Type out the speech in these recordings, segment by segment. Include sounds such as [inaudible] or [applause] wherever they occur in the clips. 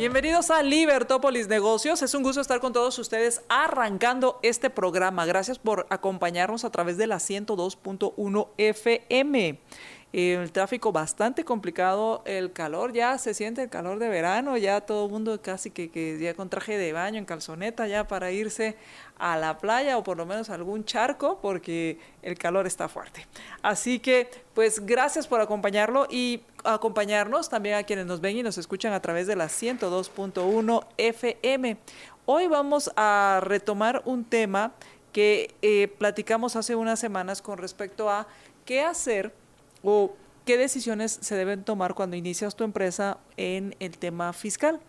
Bienvenidos a Libertópolis Negocios. Es un gusto estar con todos ustedes arrancando este programa. Gracias por acompañarnos a través de la 102.1 FM el tráfico bastante complicado, el calor, ya se siente el calor de verano, ya todo el mundo casi que, que, ya con traje de baño, en calzoneta, ya para irse a la playa o por lo menos a algún charco, porque el calor está fuerte. Así que, pues gracias por acompañarlo y acompañarnos también a quienes nos ven y nos escuchan a través de la 102.1 FM. Hoy vamos a retomar un tema que eh, platicamos hace unas semanas con respecto a qué hacer o qué decisiones se deben tomar cuando inicias tu empresa en el tema fiscal.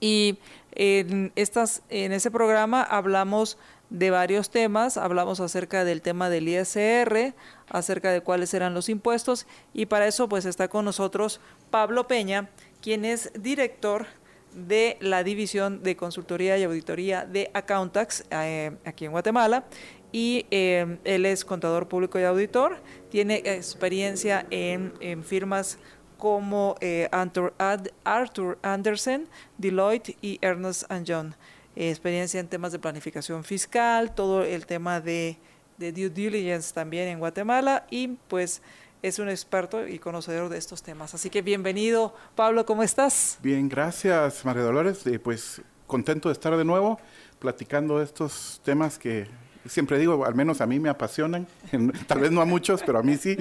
Y en, estas, en ese programa hablamos de varios temas, hablamos acerca del tema del ISR, acerca de cuáles eran los impuestos y para eso pues está con nosotros Pablo Peña, quien es director de la División de Consultoría y Auditoría de Accountax eh, aquí en Guatemala y eh, él es contador público y auditor, tiene experiencia en, firmas como eh, Arthur, Andersen, Deloitte y Ernest Young. experiencia en temas de planificación fiscal, todo el tema de, de due diligence también en Guatemala y pues es un experto y conocedor de estos temas. Así que bienvenido, Pablo, ¿cómo estás? Bien, gracias, María Dolores. Eh, pues contento de estar de nuevo platicando estos temas que siempre digo, al menos a mí me apasionan, [laughs] tal vez no a muchos, pero a mí sí,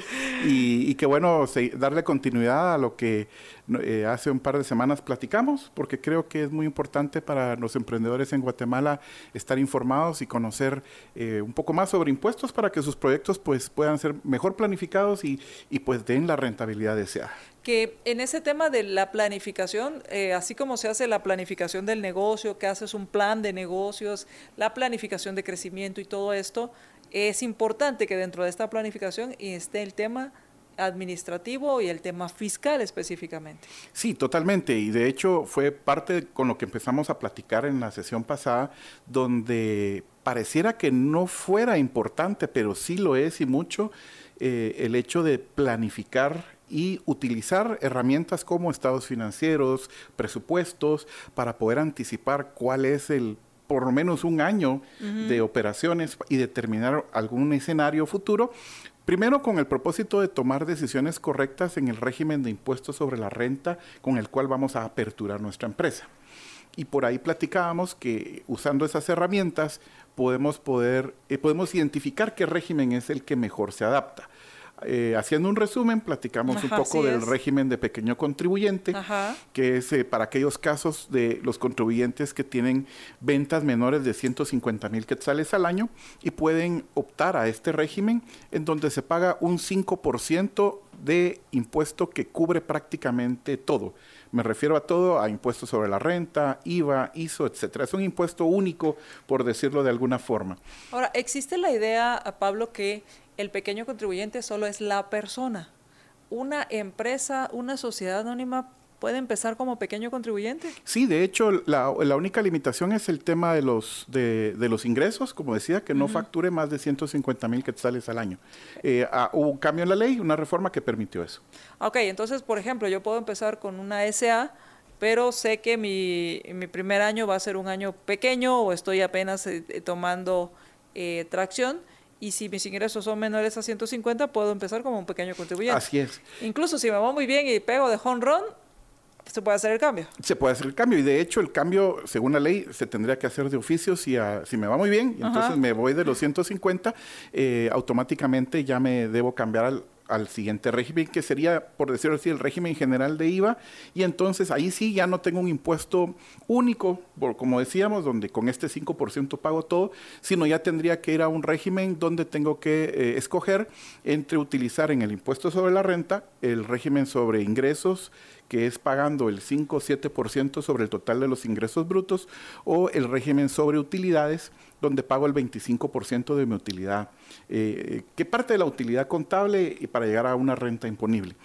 y, qué bueno darle continuidad a lo que eh, hace un par de semanas platicamos, porque creo que es muy importante para los emprendedores en Guatemala estar informados y conocer eh, un poco más sobre impuestos para que sus proyectos pues puedan ser mejor planificados y, y pues den la rentabilidad deseada que en ese tema de la planificación, eh, así como se hace la planificación del negocio, que haces un plan de negocios, la planificación de crecimiento y todo esto, es importante que dentro de esta planificación esté el tema administrativo y el tema fiscal específicamente. Sí, totalmente. Y de hecho fue parte con lo que empezamos a platicar en la sesión pasada, donde pareciera que no fuera importante, pero sí lo es y mucho, eh, el hecho de planificar y utilizar herramientas como estados financieros, presupuestos, para poder anticipar cuál es el por lo menos un año de operaciones y determinar algún escenario futuro, Primero, con el propósito de tomar decisiones correctas en el régimen de impuestos sobre la renta con el cual vamos a aperturar nuestra empresa. Y por ahí platicábamos que usando esas herramientas podemos, poder, eh, podemos identificar qué régimen es el que mejor se adapta. Eh, haciendo un resumen, platicamos un poco del régimen de pequeño contribuyente, que es eh, para aquellos casos de los contribuyentes que tienen ventas menores de 150 mil quetzales al año y pueden optar a este régimen en donde se paga un 5% de impuesto que cubre prácticamente todo. Me refiero a todo, a impuestos sobre la renta, IVA, ISO, etcétera. Es un impuesto único, por decirlo de alguna forma. Ahora, existe la idea, Pablo, que el pequeño contribuyente solo es la persona. Una empresa, una sociedad anónima puede empezar como pequeño contribuyente. Sí, de hecho, la, única limitación es el tema de los, de, los ingresos, como decía, que no facture más de 150 mil quetzales al año. Eh, ah, hubo un cambio en la ley, una reforma que permitió eso. Ok, entonces, por ejemplo, yo puedo empezar con una SA, pero sé que mi, mi primer año va a ser un año pequeño o estoy apenas eh, tomando eh, tracción y si mis ingresos son menores a 150, puedo empezar como un pequeño contribuyente. Así es. Incluso si me va muy bien y pego de home run, se puede hacer el cambio. Se puede hacer el cambio y de hecho el cambio, según la ley, se tendría que hacer de oficio si, si me va muy bien, y entonces me voy de los 150, eh, automáticamente ya me debo cambiar al, al siguiente régimen, que sería, por decirlo así, el régimen general de IVA, y entonces ahí sí ya no tengo un impuesto único, como decíamos, donde con este 5% pago todo, sino ya tendría que ir a un régimen donde tengo que eh, escoger entre utilizar en el impuesto sobre la renta el régimen sobre ingresos que es pagando el 5 o 7% sobre el total de los ingresos brutos, o el régimen sobre utilidades, donde pago el 25% de mi utilidad, eh, que parte de la utilidad contable para llegar a una renta imponible.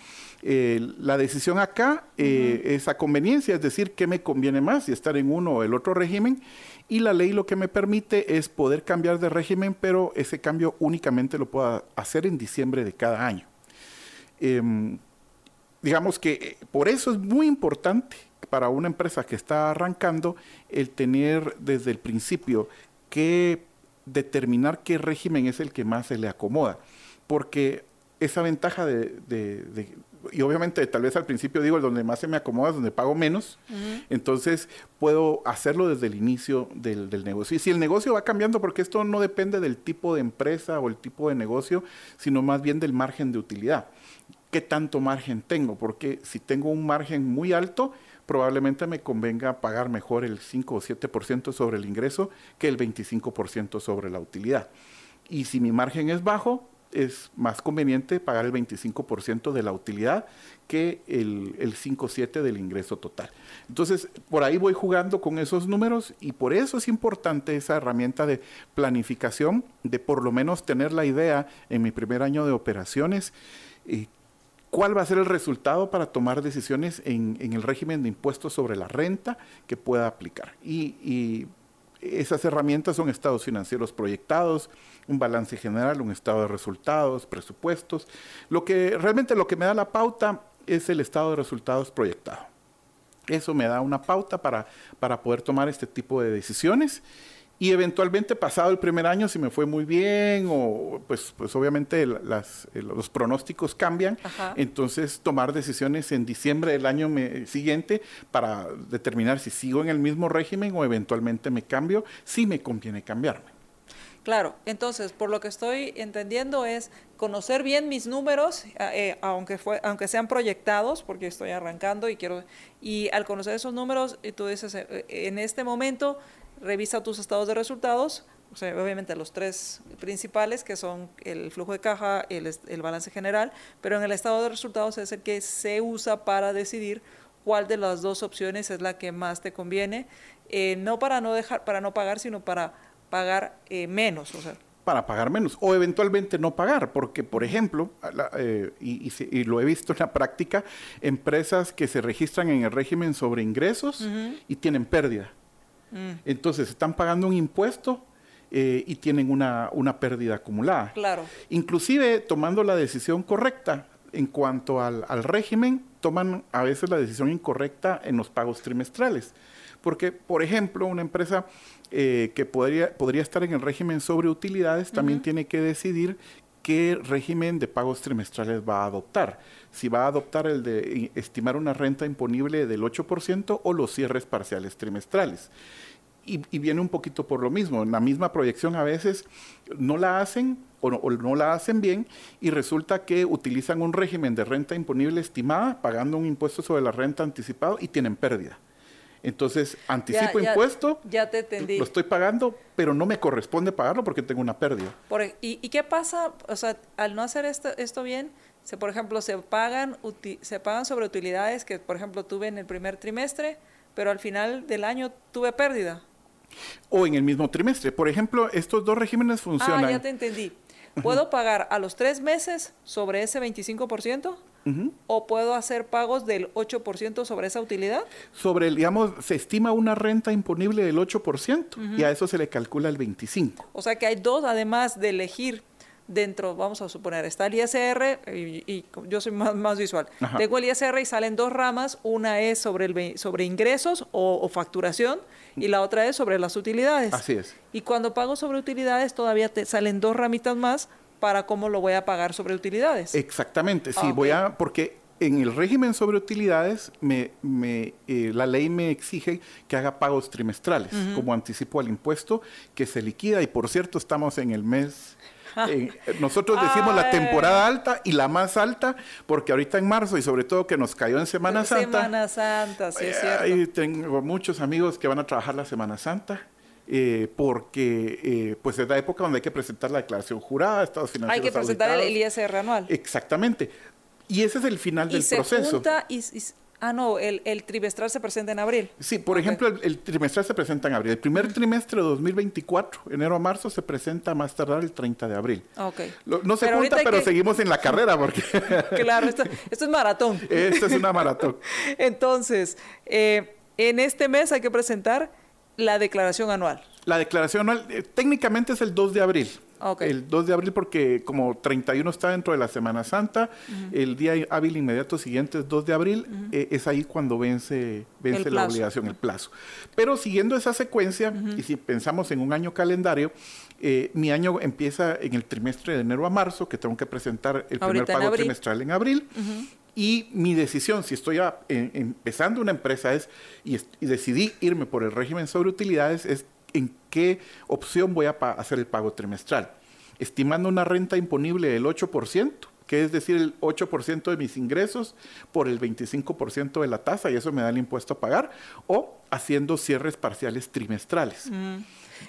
Eh, la decisión acá eh, es a conveniencia, es decir, qué me conviene más, si estar en uno o el otro régimen. Y la ley lo que me permite es poder cambiar de régimen, pero ese cambio únicamente lo puedo hacer en diciembre de cada año. Em, digamos que eh, por eso es muy importante para una empresa que está arrancando el tener desde el principio que determinar qué régimen es el que más se le acomoda. Porque esa ventaja de, y obviamente tal vez al principio digo, el donde más se me acomoda es donde pago menos, entonces puedo hacerlo desde el inicio del, negocio. Y si el negocio va cambiando, porque esto no depende del tipo de empresa o el tipo de negocio, sino más bien del margen de utilidad. ¿Qué tanto margen tengo? Porque si tengo un margen muy alto, probablemente me convenga pagar mejor el 5 o 7% sobre el ingreso que el 25% sobre la utilidad. Y si mi margen es bajo, es más conveniente pagar el 25% de la utilidad que el, el 5-7 del ingreso total. Entonces, por ahí voy jugando con esos números y por eso es importante esa herramienta de planificación, de por lo menos tener la idea en mi primer año de operaciones. Eh, ¿Cuál va a ser el resultado para tomar decisiones en, el régimen de impuestos sobre la renta que pueda aplicar? y esas herramientas son estados financieros proyectados, un balance general, un estado de resultados, presupuestos. Lo que realmente lo que me da la pauta es el estado de resultados proyectado. Eso me da una pauta para, para poder tomar este tipo de decisiones y eventualmente pasado el primer año si me fue muy bien o pues pues obviamente los pronósticos cambian entonces tomar decisiones en diciembre del año siguiente para determinar si sigo en el mismo régimen o eventualmente me cambio si me conviene cambiarme. Claro, entonces, por lo que estoy entendiendo es conocer bien mis números, eh, eh, aunque, fue, aunque sean proyectados, porque estoy arrancando y quiero, y al conocer esos números, tú dices, eh, en este momento, revisa tus estados de resultados, o sea, obviamente los tres principales, que son el flujo de caja, el, el balance general, pero en el estado de resultados es el que se usa para decidir cuál de las dos opciones es la que más te conviene, no para no dejar, para no pagar, sino para pagar eh, menos. O sea. Para pagar menos, o eventualmente no pagar, porque, por ejemplo, eh, y, lo he visto en la práctica, empresas que se registran en el régimen sobre ingresos y tienen pérdida. Mm. Entonces, están pagando un impuesto eh, y tienen una, una, pérdida acumulada. Claro. Inclusive, tomando la decisión correcta en cuanto al, al régimen, toman a veces la decisión incorrecta en los pagos trimestrales. Porque, por ejemplo, una empresa eh, que podría, podría estar en el régimen sobre utilidades también tiene que decidir qué régimen de pagos trimestrales va a adoptar. Si va a adoptar el de estimar una renta imponible del 8% o los cierres parciales trimestrales. Y, viene un poquito por lo mismo. La misma proyección a veces no la hacen o no, la hacen bien y resulta que utilizan un régimen de renta imponible estimada pagando un impuesto sobre la renta anticipado y tienen pérdida. Entonces, anticipo impuesto, ya te entendí. lo estoy pagando, pero no me corresponde pagarlo porque tengo una pérdida. Por, e, y, qué pasa? O sea, al no hacer esto, esto bien, se, por ejemplo, se pagan, se pagan sobre utilidades que, por ejemplo, tuve en el primer trimestre, pero al final del año tuve pérdida. O en el mismo trimestre. Por ejemplo, estos dos regímenes funcionan. Ah, ya te entendí. ¿Puedo pagar a los tres meses sobre ese 25%? ¿O puedo hacer pagos del 8% sobre esa utilidad? Sobre, el, digamos, se estima una renta imponible del 8% y a eso se le calcula el 25%. O sea que hay dos, además de elegir dentro, vamos a suponer, está el ISR y, yo soy más, visual. Tengo el ISR y salen dos ramas, una es sobre, el, sobre ingresos o, facturación y la otra es sobre las utilidades. Así es. Y cuando pago sobre utilidades todavía te salen dos ramitas más para cómo lo voy a pagar sobre utilidades. Exactamente, sí, voy a, porque en el régimen sobre utilidades, me, me, eh, la ley me exige que haga pagos trimestrales como anticipo al impuesto que se liquida. Y por cierto, estamos en el mes nosotros decimos la temporada alta y la más alta, porque ahorita en marzo y sobre todo que nos cayó en Semana Santa. Semana Santa, sí, es cierto. Ahí tengo muchos amigos que van a trabajar la Semana Santa. Eh, porque eh, pues es la época donde hay que presentar la declaración jurada, estados financieros Hay que presentar el ISR anual. Exactamente. Y ese es el final del proceso. y, Ah, no, el, trimestral se presenta en abril. Sí, por ejemplo, el, trimestral se presenta en abril. El primer trimestre de 2024, enero a marzo, se presenta más tardar el 30 de abril. Ok. no se pero pero seguimos en la [laughs] carrera porque... [laughs] claro, esto, es maratón. esto es una maratón. [laughs] Entonces, eh, en este mes hay que presentar la declaración anual. La declaración anual eh, técnicamente es el 2 de abril. El 2 de abril porque como 31 está dentro de la Semana Santa, el día hábil inmediato siguiente es 2 de abril, eh, es ahí cuando vence, vence la obligación, el plazo. Pero siguiendo esa secuencia, y si pensamos en un año calendario, eh, mi año empieza en el trimestre de enero a marzo, que tengo que presentar el primer pago trimestral en abril. Y mi decisión, si estoy empezando una empresa, es y, y, decidí irme por el régimen sobre utilidades, es en qué opción voy a hacer el pago trimestral. Estimando una renta imponible del 8%, que es decir, el 8% de mis ingresos por el 25% de la tasa, y eso me da el impuesto a pagar, o haciendo cierres parciales trimestrales. Mm.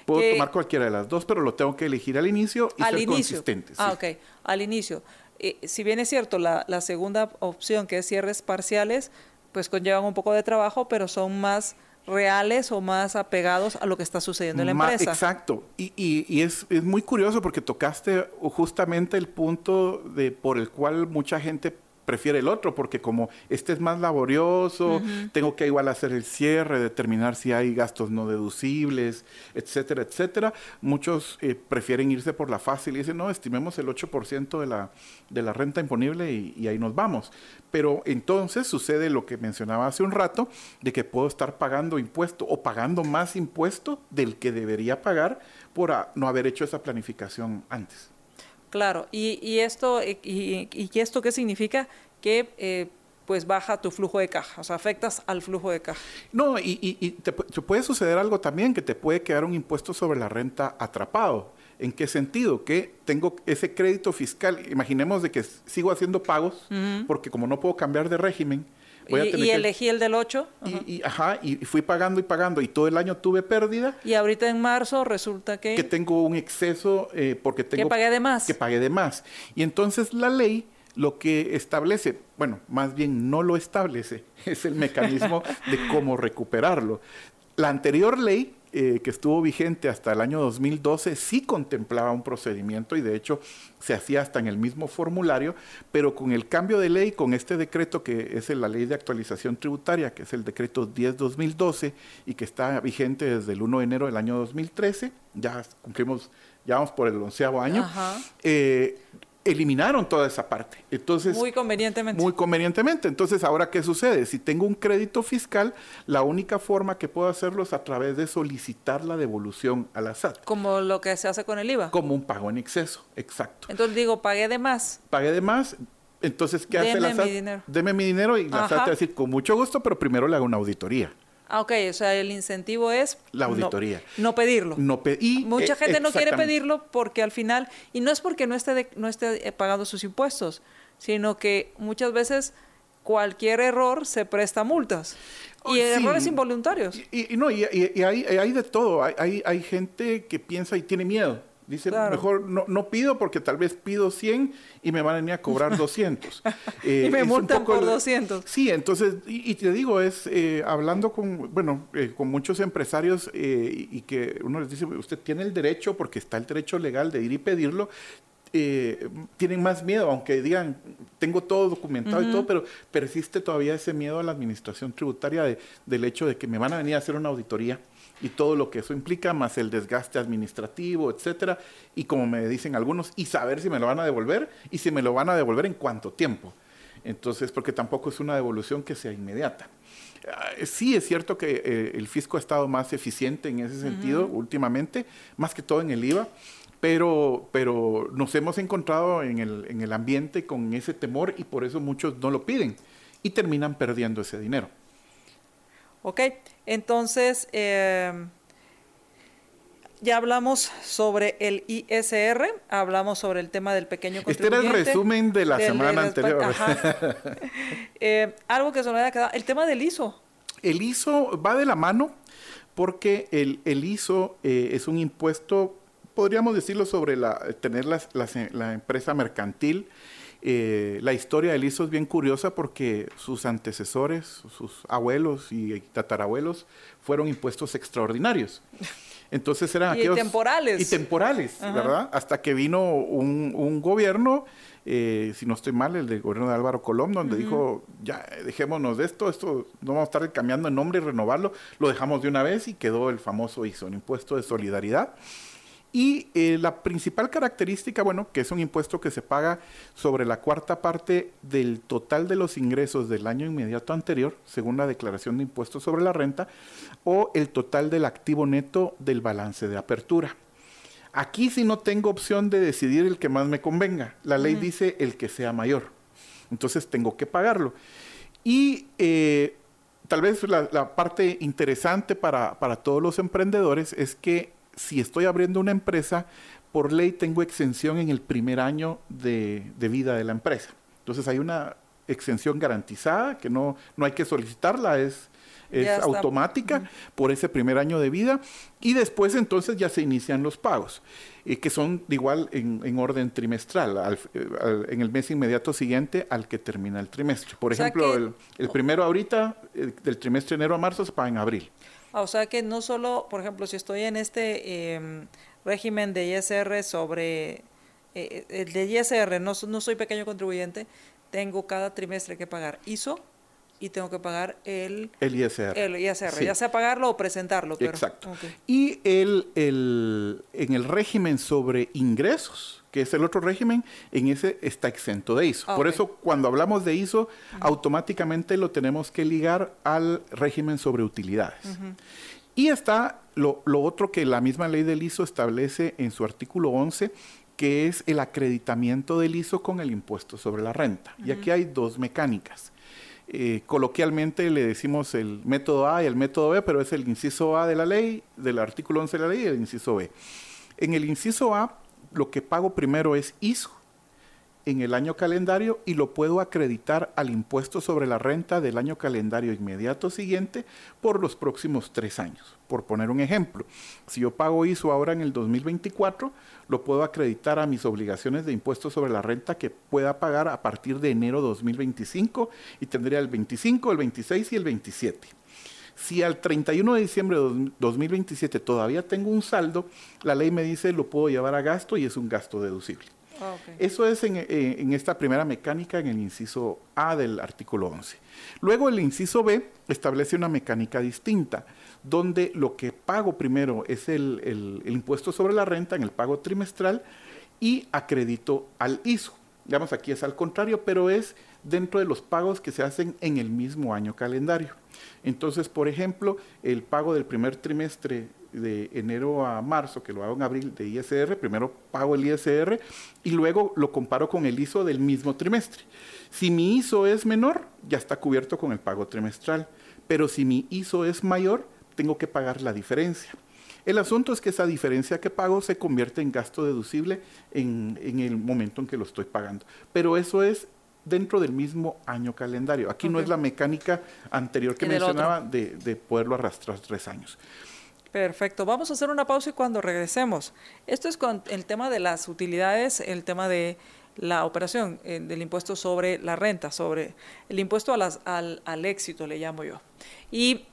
Puedo tomar cualquiera de las dos, pero lo tengo que elegir al inicio y ser consistente. Ah, ok, al inicio. Eh, si bien es cierto, la, la segunda opción, que es cierres parciales, pues conllevan un poco de trabajo, pero son más reales o más apegados a lo que está sucediendo en la empresa. Exacto. Y, y, es, es, muy curioso porque tocaste justamente el punto de por el cual mucha gente prefiere el otro porque como este es más laborioso, tengo que igual hacer el cierre, determinar si hay gastos no deducibles, etcétera, etcétera. Muchos eh, prefieren irse por la fácil y dicen, no, estimemos el 8% de la, de la renta imponible y, ahí nos vamos. Pero entonces sucede lo que mencionaba hace un rato, de que puedo estar pagando impuesto o pagando más impuesto del que debería pagar por no haber hecho esa planificación antes. Claro, y, esto, y, y, esto qué significa? Que eh, pues baja tu flujo de caja, o sea, afectas al flujo de caja. No, y, te, puede suceder algo también, que te puede quedar un impuesto sobre la renta atrapado. ¿En qué sentido? Que tengo ese crédito fiscal, imaginemos de que sigo haciendo pagos, porque como no puedo cambiar de régimen, y, elegí el del 8. Y, ajá, y fui pagando y pagando y todo el año tuve pérdida. Y ahorita en marzo resulta que... Que tengo un exceso eh, porque tengo... Que pagué de más. Que pagué de más. Y entonces la ley lo que establece, bueno, más bien no lo establece, [laughs] es el mecanismo de cómo recuperarlo. La anterior ley eh, que estuvo vigente hasta el año 2012 sí contemplaba un procedimiento y de hecho se hacía hasta en el mismo formulario, pero con el cambio de ley, con este decreto que es la ley de actualización tributaria, que es el decreto 10-2012 y que está vigente desde el 1 de enero del año 2013, ya cumplimos, ya vamos por el onceavo año, eh, eliminaron toda esa parte. Entonces, muy convenientemente. Muy convenientemente. Entonces, ahora, ¿qué sucede? Si tengo un crédito fiscal, la única forma que puedo hacerlo es a través de solicitar la devolución a la SAT. Como lo que se hace con el IVA. Como un pago en exceso, exacto. Entonces digo, pagué de más. Pagué de más. Entonces, ¿qué hace la SAT? Mi dinero. Deme mi dinero y la SAT te va a decir, con mucho gusto, pero primero le hago una auditoría. Ah, ok, o sea, el incentivo es... La auditoría. No, pedirlo. No y, Mucha gente no quiere pedirlo porque al final, y no es porque no esté, no esté eh, pagando sus impuestos, sino que muchas veces cualquier error se presta multas. y errores involuntarios. Y, no, y, hay, hay, de todo. Hay, hay gente que piensa y tiene miedo Dice, mejor no, no, pido porque tal vez pido 100 y me van a venir a cobrar [laughs] 200. Eh, y me multan por 200. Sí, entonces, y, te digo, es eh, hablando con, bueno, eh, con muchos empresarios y que uno les dice, usted tiene el derecho, porque está el derecho legal de ir y pedirlo, tienen más miedo, aunque digan, tengo todo documentado y todo, pero persiste todavía ese miedo a la administración tributaria de, del hecho de que me van a venir a hacer una auditoría y todo lo que eso implica, más el desgaste administrativo, etcétera, y como me dicen algunos, y saber si me lo van a devolver y si me lo van a devolver en cuánto tiempo. Entonces, porque tampoco es una devolución que sea inmediata. Ah, sí, es cierto que eh, el fisco ha estado más eficiente en ese sentido últimamente, más que todo en el IVA, pero, pero nos hemos encontrado en el, en el ambiente con ese temor y por eso muchos no lo piden y terminan perdiendo ese dinero. Ok, entonces em, ya hablamos sobre el ISR, hablamos sobre el tema del pequeño contribuyente. Este era el resumen de la semana anterior. Em, [laughs] algo que se me había quedado, el tema del ISO. El ISO va de la mano porque el, ISO eh, es un impuesto, podríamos decirlo, sobre la, tener la empresa mercantil Eh, la historia del ISO es bien curiosa porque sus antecesores, sus abuelos y tatarabuelos fueron impuestos extraordinarios. Entonces eran [laughs] y temporales. Y temporales, ¿verdad? Hasta que vino un, gobierno, eh, si no estoy mal, el del gobierno de Álvaro Colón, donde dijo, ya, dejémonos de esto, esto no vamos a estar cambiando el nombre y renovarlo, lo dejamos de una vez y quedó el famoso ISO, un impuesto de solidaridad. Y eh, la principal característica, bueno, que es un impuesto que se paga sobre la cuarta parte del total de los ingresos del año inmediato anterior, según la declaración de impuestos sobre la renta, o el total del activo neto del balance de apertura. Aquí sí no tengo opción de decidir el que más me convenga. La ley dice el que sea mayor. Entonces tengo que pagarlo. Y eh, tal vez la, parte interesante para, para todos los emprendedores es que si estoy abriendo una empresa, por ley tengo exención en el primer año de, vida de la empresa. Entonces hay una exención garantizada que no, no hay que solicitarla, es, es automática por ese primer año de vida y después entonces ya se inician los pagos, eh, que son igual en, orden trimestral, en el mes inmediato siguiente al que termina el trimestre. Por ejemplo, el, primero ahorita, del trimestre de enero a marzo se paga en abril. Ah, o sea que no solo, por ejemplo, si estoy en este em, régimen de ISR sobre, eh, el de ISR, no, no soy pequeño contribuyente, tengo cada trimestre que pagar ISO y tengo que pagar el, el ISR. El ISR, ya sea pagarlo o presentarlo. Exacto. Y el, el, en el régimen sobre ingresos, que es el otro régimen, en ese está exento de ISO. Por eso cuando hablamos de ISO, automáticamente lo tenemos que ligar al régimen sobre utilidades. Y está lo, otro que la misma ley del ISO establece en su artículo 11, que es el acreditamiento del ISO con el impuesto sobre la renta. Y aquí hay dos mecánicas. Eh, coloquialmente le decimos el método A y el método B, pero es el inciso A de la ley, del artículo 11 de la ley y el inciso B. En el inciso A lo que pago primero es ISO en el año calendario y lo puedo acreditar al impuesto sobre la renta del año calendario inmediato siguiente por los próximos tres años. Por poner un ejemplo, si yo pago ISO ahora en el 2024, lo puedo acreditar a mis obligaciones de impuesto sobre la renta que pueda pagar a partir de enero 2025 y tendría el 25, el 26 y el 27. Si al 31 de diciembre de 2027 todavía tengo un saldo, la ley me dice lo puedo llevar a gasto y es un gasto deducible. Ah, Eso es en, eh, en, esta primera mecánica en el inciso A del artículo 11. Luego el inciso B establece una mecánica distinta, donde lo que pago primero es el, el, el impuesto sobre la renta en el pago trimestral y acredito al ISO. Digamos, aquí es al contrario, pero es dentro de los pagos que se hacen en el mismo año calendario. Entonces, por ejemplo, el pago del primer trimestre de enero a marzo, que lo hago en abril de ISR, primero pago el ISR y luego lo comparo con el ISO del mismo trimestre. Si mi ISO es menor, ya está cubierto con el pago trimestral, pero si mi ISO es mayor, tengo que pagar la diferencia. El asunto es que esa diferencia que pago se convierte en gasto deducible en, en el momento en que lo estoy pagando. Pero eso es dentro del mismo año calendario. Aquí no es la mecánica anterior que mencionaba de, de, poderlo arrastrar tres años. Perfecto, vamos a hacer una pausa y cuando regresemos. Esto es con el tema de las utilidades, el tema de la operación eh, del impuesto sobre la renta, sobre el impuesto a las, al, al éxito, le llamo yo. Y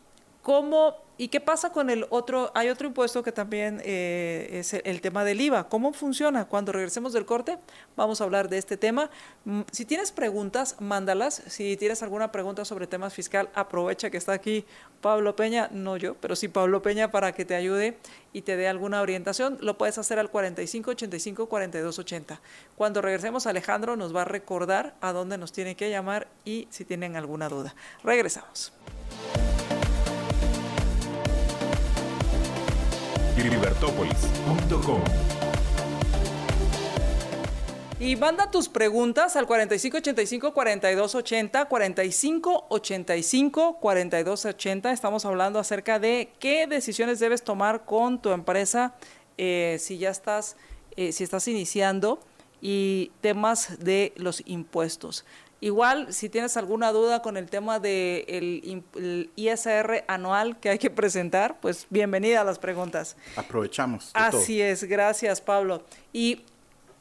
cómo ¿Y qué pasa con el otro? Hay otro impuesto que también eh, es el tema del IVA. ¿Cómo funciona? Cuando regresemos del corte, vamos a hablar de este tema. Mm, si tienes preguntas, mándalas. Si tienes alguna pregunta sobre temas fiscal, aprovecha que está aquí Pablo Peña, no yo, pero sí Pablo Peña para que te ayude y te dé alguna orientación. Lo puedes hacer al 4585-4280. Cuando regresemos, Alejandro nos va a recordar a dónde nos tiene que llamar y si tienen alguna duda. Regresamos. Y manda tus preguntas al 4585-4280, 4585-4280. Estamos hablando acerca de qué decisiones debes tomar con tu empresa eh, si ya estás, eh, si estás iniciando y temas de los impuestos. Igual, si tienes alguna duda con el tema del de ISR anual que hay que presentar, pues bienvenida a las preguntas. Aprovechamos. Así es, gracias Pablo. Y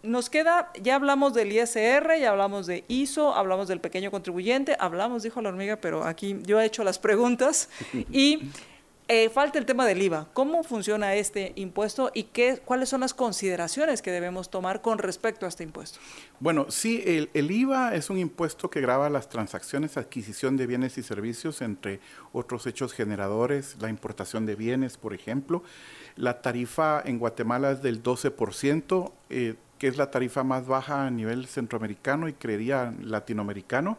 nos queda, ya hablamos del ISR, ya hablamos de ISO, hablamos del pequeño contribuyente, hablamos, dijo la hormiga, pero aquí yo he hecho las preguntas. [laughs] y eh, falta el tema del IVA. ¿Cómo funciona este impuesto y qué, cuáles son las consideraciones que debemos tomar con respecto a este impuesto? Bueno, sí, el, IVA es un impuesto que grava las transacciones, adquisición de bienes y servicios, entre otros hechos generadores, la importación de bienes, por ejemplo. La tarifa en Guatemala es del 12%, eh, que es la tarifa más baja a nivel centroamericano y creería latinoamericano.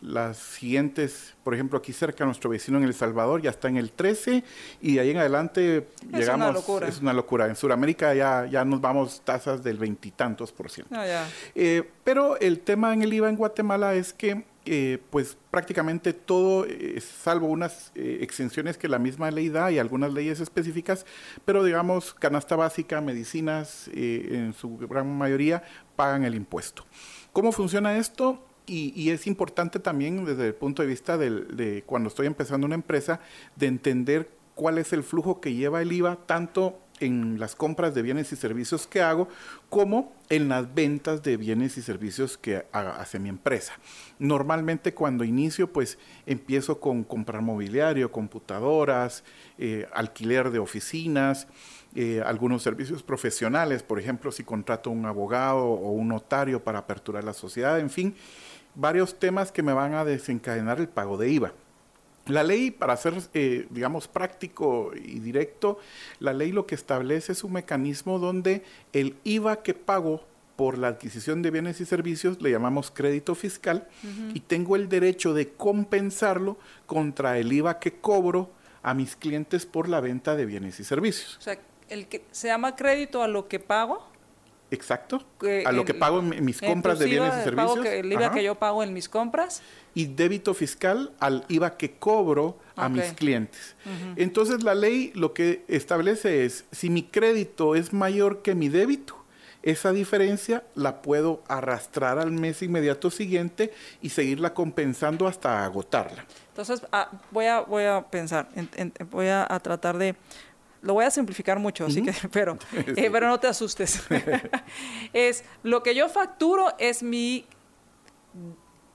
Las siguientes, por ejemplo, aquí cerca, nuestro vecino en El Salvador ya está en el 13 y de ahí en adelante es llegamos. Una locura. Es una locura. En Sudamérica ya, ya nos vamos tasas del veintitantos por ciento. Ah. Eh, pero el tema en el IVA en Guatemala es que eh, pues prácticamente todo, eh, salvo unas eh, exenciones que la misma ley da y algunas leyes específicas, pero digamos canasta básica, medicinas, en su gran mayoría pagan el impuesto. ¿Cómo funciona esto? Y, y, es importante también desde el punto de vista de cuando estoy empezando una empresa, de entender cuál es el flujo que lleva el IVA, tanto en las compras de bienes y servicios que hago, como en las ventas de bienes y servicios que hace mi empresa. Normalmente cuando inicio, pues empiezo con comprar mobiliario, computadoras, eh, alquiler de oficinas, eh, algunos servicios profesionales, por ejemplo, si contrato un abogado o un notario para aperturar la sociedad, en fin, varios temas que me van a desencadenar el pago de IVA. La ley, para ser, eh, digamos, práctico y directo, la ley lo que establece es un mecanismo donde el IVA que pago por la adquisición de bienes y servicios le llamamos crédito fiscal uh -huh. y tengo el derecho de compensarlo contra el IVA que cobro a mis clientes por la venta de bienes y servicios. O sea, el que se llama crédito a lo que pago. Exacto. A lo que pago en mis compras de bienes y servicios. Que, el IVA Ajá. que yo pago en mis compras. Y débito fiscal al IVA que cobro a okay. mis clientes. Uh -huh. Entonces la ley lo que establece es, si mi crédito es mayor que mi débito, esa diferencia la puedo arrastrar al mes inmediato siguiente y seguirla compensando hasta agotarla. Entonces, ah, voy, a, voy a pensar, en, en, voy a, a, tratar de... Lo voy a simplificar mucho, así uh -huh. que, pero, [laughs] eh, pero no te asustes. [laughs] es lo que yo facturo es mi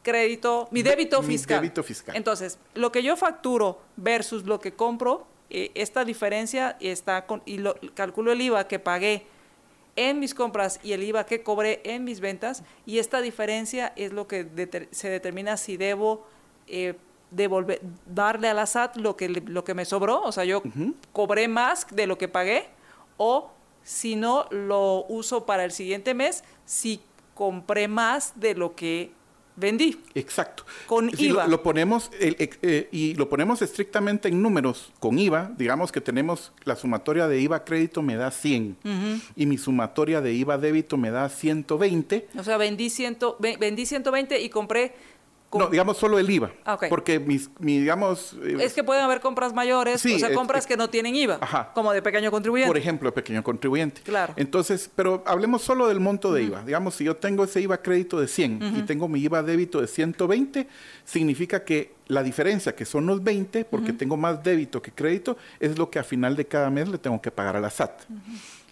crédito, mi débito mi fiscal. débito fiscal. Entonces, lo que yo facturo versus lo que compro, eh, esta diferencia está con, y lo, calculo el IVA que pagué en mis compras y el IVA que cobré en mis ventas y esta diferencia es lo que deter, se determina si debo eh, devolver, darle a la SAT lo que, lo que me sobró, o sea, yo uh -huh. cobré más de lo que pagué o si no lo uso para el siguiente mes si compré más de lo que vendí. Exacto. Con si IVA. Lo, lo ponemos el, eh, y lo ponemos estrictamente en números con IVA, digamos que tenemos la sumatoria de IVA crédito me da 100 uh -huh. y mi sumatoria de IVA débito me da 120. O sea, vendí, ciento, vendí 120 y compré no, digamos solo el IVA. Okay. Porque mis, mi, digamos... Eh, es que pueden haber compras mayores, sí, o sea, compras es, que no tienen IVA, ajá. como de pequeño contribuyente. Por ejemplo, de pequeño contribuyente. Claro. Entonces, pero hablemos solo del monto de uh -huh. IVA. Digamos, si yo tengo ese IVA crédito de 100 uh -huh. y tengo mi IVA débito de 120, significa que la diferencia, que son los 20, porque uh -huh. tengo más débito que crédito, es lo que a final de cada mes le tengo que pagar a la SAT.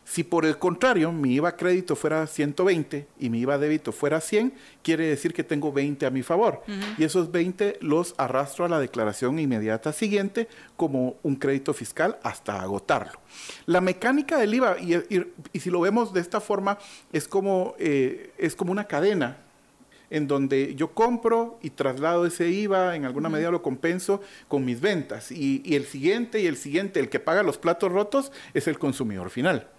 Si por el contrario mi IVA crédito fuera 120 y mi IVA débito fuera 100, quiere decir que tengo 20 a mi favor. Uh -huh. Y esos 20 los arrastro a la declaración inmediata siguiente como un crédito fiscal hasta agotarlo. La mecánica del IVA, y, y, y si lo vemos de esta forma, es como, eh, es como una cadena en donde yo compro y traslado ese IVA, en alguna uh -huh. medida lo compenso con mis ventas. Y, y el siguiente y el siguiente, el que paga los platos rotos, es el consumidor final.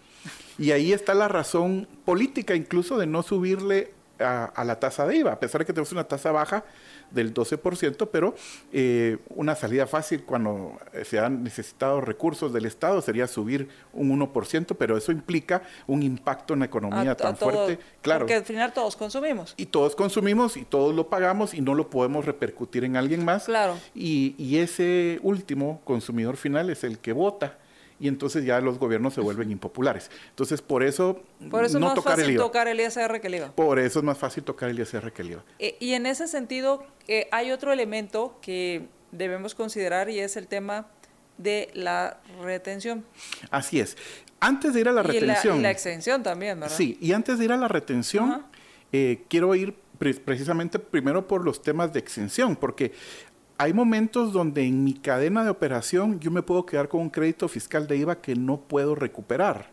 Y ahí está la razón política incluso de no subirle a, a, la tasa de IVA, a pesar de que tenemos una tasa baja del 12%, pero eh, una salida fácil cuando se han necesitado recursos del Estado sería subir un 1%, pero eso implica un impacto en la economía a, tan todo, fuerte. Claro. Porque al final todos consumimos. Y todos consumimos y todos lo pagamos y no lo podemos repercutir en alguien más. Claro. Y, y ese último consumidor final es el que vota y entonces ya los gobiernos se vuelven impopulares. Entonces, por eso, por eso no es más tocar fácil el IVA. tocar el ISR que el IVA. Por eso es más fácil tocar el ISR que el IVA. Eh, y en ese sentido, eh, hay otro elemento que debemos considerar y es el tema de la retención. Así es. Antes de ir a la retención. Y la, exención también, ¿verdad? Sí, y antes de ir a la retención, eh, quiero ir precisamente primero por los temas de exención, porque hay momentos donde en mi cadena de operación yo me puedo quedar con un crédito fiscal de IVA que no puedo recuperar.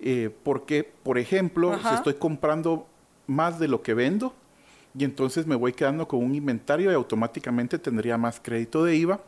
Eh, porque, por ejemplo, si estoy comprando más de lo que vendo, y entonces me voy quedando con un inventario y automáticamente tendría más crédito de IVA.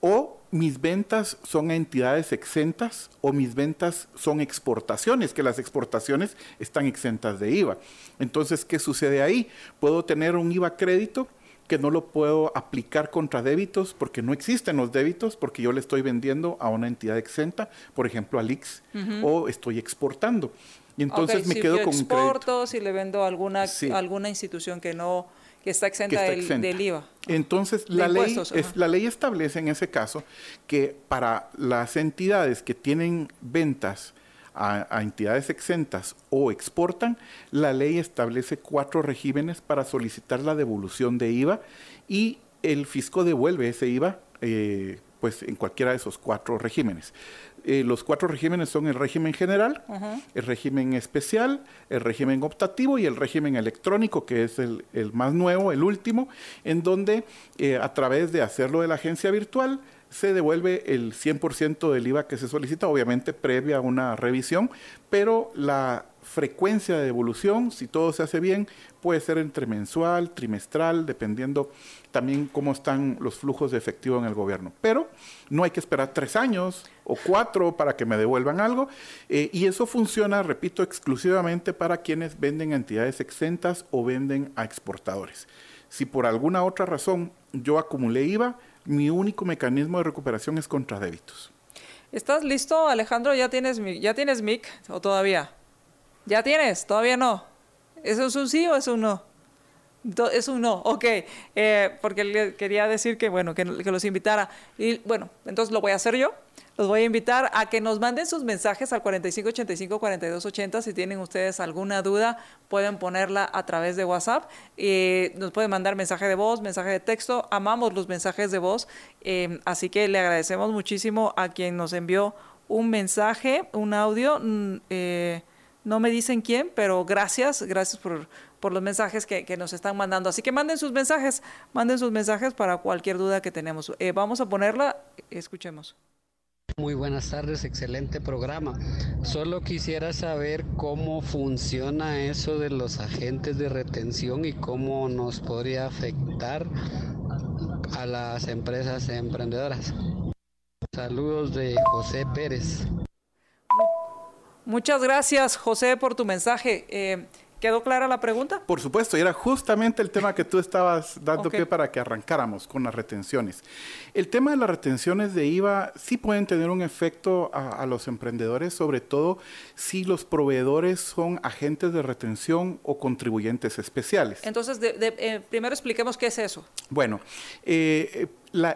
O mis ventas son a entidades exentas o mis ventas son exportaciones, que las exportaciones están exentas de IVA. Entonces, ¿qué sucede ahí? Puedo tener un IVA crédito que no lo puedo aplicar contra débitos porque no existen los débitos porque yo le estoy vendiendo a una entidad exenta, por ejemplo, al IX, o estoy exportando. Y entonces me quedo con exporto, si le vendo a alguna, alguna institución que no que está exenta, del, IVA. Entonces, la, ley, es, la ley establece en ese caso que para las entidades que tienen ventas a, entidades exentas o exportan, la ley establece cuatro regímenes para solicitar la devolución de IVA y el fisco devuelve ese IVA eh, pues en cualquiera de esos cuatro regímenes. Eh, los cuatro regímenes son el régimen general, el régimen especial, el régimen optativo y el régimen electrónico, que es el, más nuevo, el último, en donde eh, a través de hacerlo de la agencia virtual se devuelve el 100% del IVA que se solicita, obviamente previa a una revisión, pero la frecuencia de devolución, si todo se hace bien, puede ser entre mensual, trimestral, dependiendo también cómo están los flujos de efectivo en el gobierno. Pero no hay que esperar tres años o cuatro para que me devuelvan algo. Eh, y eso funciona, repito, exclusivamente para quienes venden a entidades exentas o venden a exportadores. Si por alguna otra razón yo acumulé IVA, mi único mecanismo de recuperación es contra débitos. ¿Estás listo, Alejandro? ¿Ya tienes, ¿Ya tienes MIC o todavía? ¿Ya tienes? ¿Todavía no? ¿Eso es un sí o es un no? Es un no, ok, eh, porque le quería decir que, bueno, que, los invitara. Y bueno, entonces lo voy a hacer yo. Los voy a invitar a que nos manden sus mensajes al 4585-4280. Si tienen ustedes alguna duda, pueden ponerla a través de WhatsApp. Eh, nos pueden mandar mensaje de voz, mensaje de texto. Amamos los mensajes de voz. Eh, así que le agradecemos muchísimo a quien nos envió un mensaje, un audio. Mm, no me dicen quién, pero gracias, gracias por, por los mensajes que, nos están mandando. Así que manden sus mensajes, manden sus mensajes para cualquier duda que tenemos. Eh, vamos a ponerla, escuchemos. Muy buenas tardes, excelente programa. Solo quisiera saber cómo funciona eso de los agentes de retención y cómo nos podría afectar a las empresas emprendedoras. Saludos de José Pérez. Muchas gracias, José, por tu mensaje. Eh, ¿Quedó clara la pregunta? Por supuesto, y era justamente el tema que tú estabas dando pie para que arrancáramos con las retenciones. El tema de las retenciones de IVA sí pueden tener un efecto a, los emprendedores, sobre todo si los proveedores son agentes de retención o contribuyentes especiales. Entonces, eh, primero expliquemos qué es eso. Bueno, eh,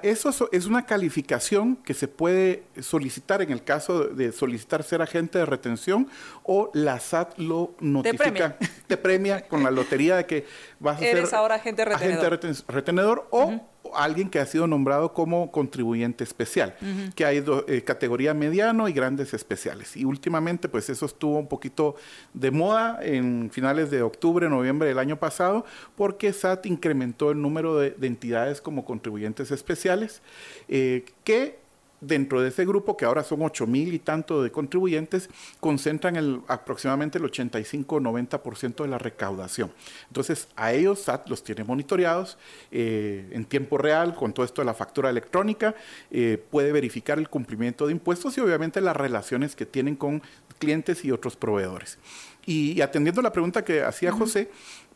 eso es una calificación que se puede solicitar en el caso de solicitar ser agente de retención o la SAT lo notifica, te premia, con la lotería de que vas a [laughs] ser ahora agente retenedor, agente retenedor o alguien que ha sido nombrado como contribuyente especial, que hay eh, categoría mediano y grandes especiales. Y últimamente, pues eso estuvo un poquito de moda en finales de octubre, noviembre del año pasado, porque SAT incrementó el número de, entidades como contribuyentes especiales, eh, que dentro de ese grupo, que ahora son 8 mil y tanto de contribuyentes, concentran el, aproximadamente el 85-90% de la recaudación. Entonces, a ellos SAT los tiene monitoreados eh, en tiempo real con todo esto de la factura electrónica, eh, puede verificar el cumplimiento de impuestos y obviamente las relaciones que tienen con clientes y otros proveedores. Y, atendiendo la pregunta que hacía José,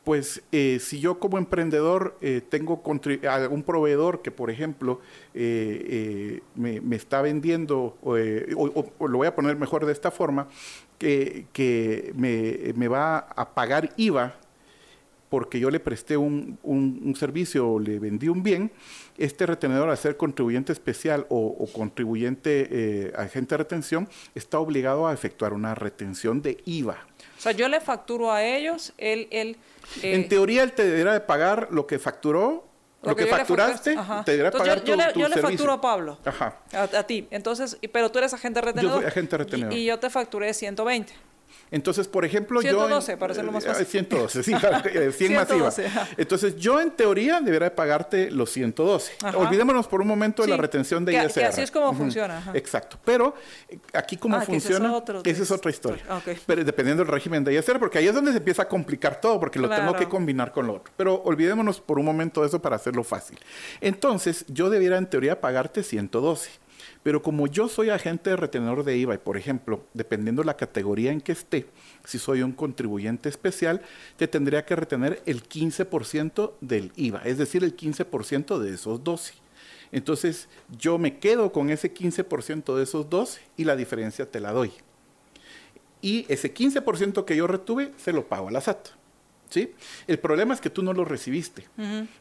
pues eh, si yo como emprendedor eh, tengo algún proveedor que, por ejemplo, eh, me, está vendiendo, o, lo voy a poner mejor de esta forma, que, me, va a pagar IVA porque yo le presté un, servicio o le vendí un bien, este retenedor, al ser contribuyente especial o, contribuyente agente de retención, está obligado a efectuar una retención de IVA. O sea, yo le facturo a ellos, él... él en eh, teoría, él te deberá de pagar lo que facturó Lo que facturaste, te deberá pagar yo, tu, yo, le, yo le facturo a Pablo. Ajá. A, ti. Entonces, pero tú eres agente retenedor. Yo soy agente retenedor. Y, y yo te facturé 120. Entonces, por ejemplo, 112, yo... para hacerlo más fácil. 112, sí, para, 100 masiva. Entonces, yo en teoría debería pagarte los 112. Olvidémonos por un momento de la retención de ISR. Que así es como funciona. Exacto. Pero eh, aquí cómo ah, funciona, esa es otra historia. Pero dependiendo del régimen de ISR, porque ahí es donde se empieza a complicar todo, porque lo tengo que combinar con lo otro. Pero olvidémonos por un momento de eso para hacerlo fácil. Entonces, yo debiera en teoría pagarte 112. Pero como yo soy agente de retenedor de IVA y, por ejemplo, dependiendo de la categoría en que esté, si soy un contribuyente especial, te tendría que retener el 15% del IVA, es decir, el 15% de esos 12. Entonces, yo me quedo con ese 15% de esos 12 y la diferencia te la doy. Y ese 15% que yo retuve, se lo pago a la SAT. ¿Sí? El problema es que tú no lo recibiste.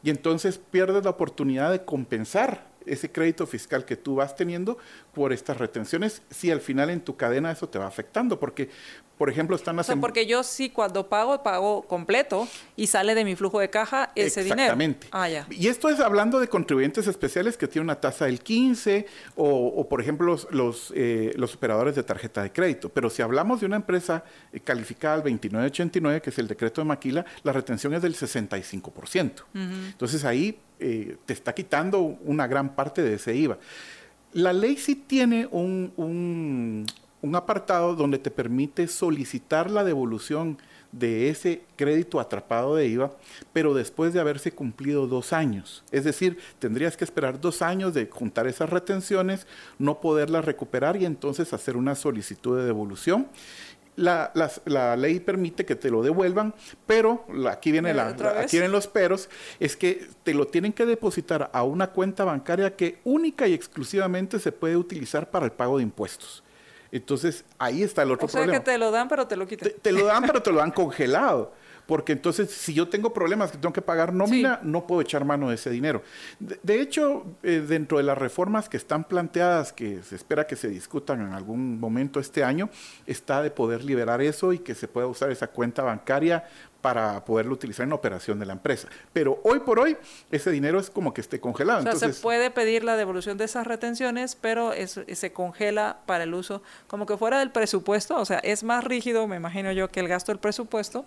Y entonces pierdes la oportunidad de compensar ese crédito fiscal que tú vas teniendo por estas retenciones, si al final en tu cadena eso te va afectando, porque, por ejemplo, están haciendo... porque yo sí cuando pago, pago completo y sale de mi flujo de caja ese dinero. Exactamente. Ah, ya. Y esto es hablando de contribuyentes especiales que tienen una tasa del 15 o, por ejemplo, los, los, eh, los, operadores de tarjeta de crédito. Pero si hablamos de una empresa eh, calificada al 2989, que es el decreto de Maquila, la retención es del 65%. Entonces ahí eh, te está quitando una gran parte de ese IVA. La ley sí tiene un, un, apartado donde te permite solicitar la devolución de ese crédito atrapado de IVA, pero después de haberse cumplido dos años. Es decir, tendrías que esperar dos años de juntar esas retenciones, no poderlas recuperar y entonces hacer una solicitud de devolución la, la, ley permite que te lo devuelvan, pero aquí viene la, aquí vienen los peros, es que te lo tienen que depositar a una cuenta bancaria que única y exclusivamente se puede utilizar para el pago de impuestos. Entonces, ahí está el otro problema. O sea que te lo dan, pero te lo quitan. te lo dan, pero te lo dan congelado [laughs] porque entonces si yo tengo problemas que tengo que pagar nómina, no puedo echar mano de ese dinero. De, hecho, eh, dentro de las reformas que están planteadas, que se espera que se discutan en algún momento este año, está de poder liberar eso y que se pueda usar esa cuenta bancaria para poderlo utilizar en la operación de la empresa. Pero hoy por hoy ese dinero es como que esté congelado. O sea, se puede pedir la devolución de esas retenciones, pero se congela para el uso como que fuera del presupuesto. O sea, es más rígido, me imagino yo, que el gasto del presupuesto,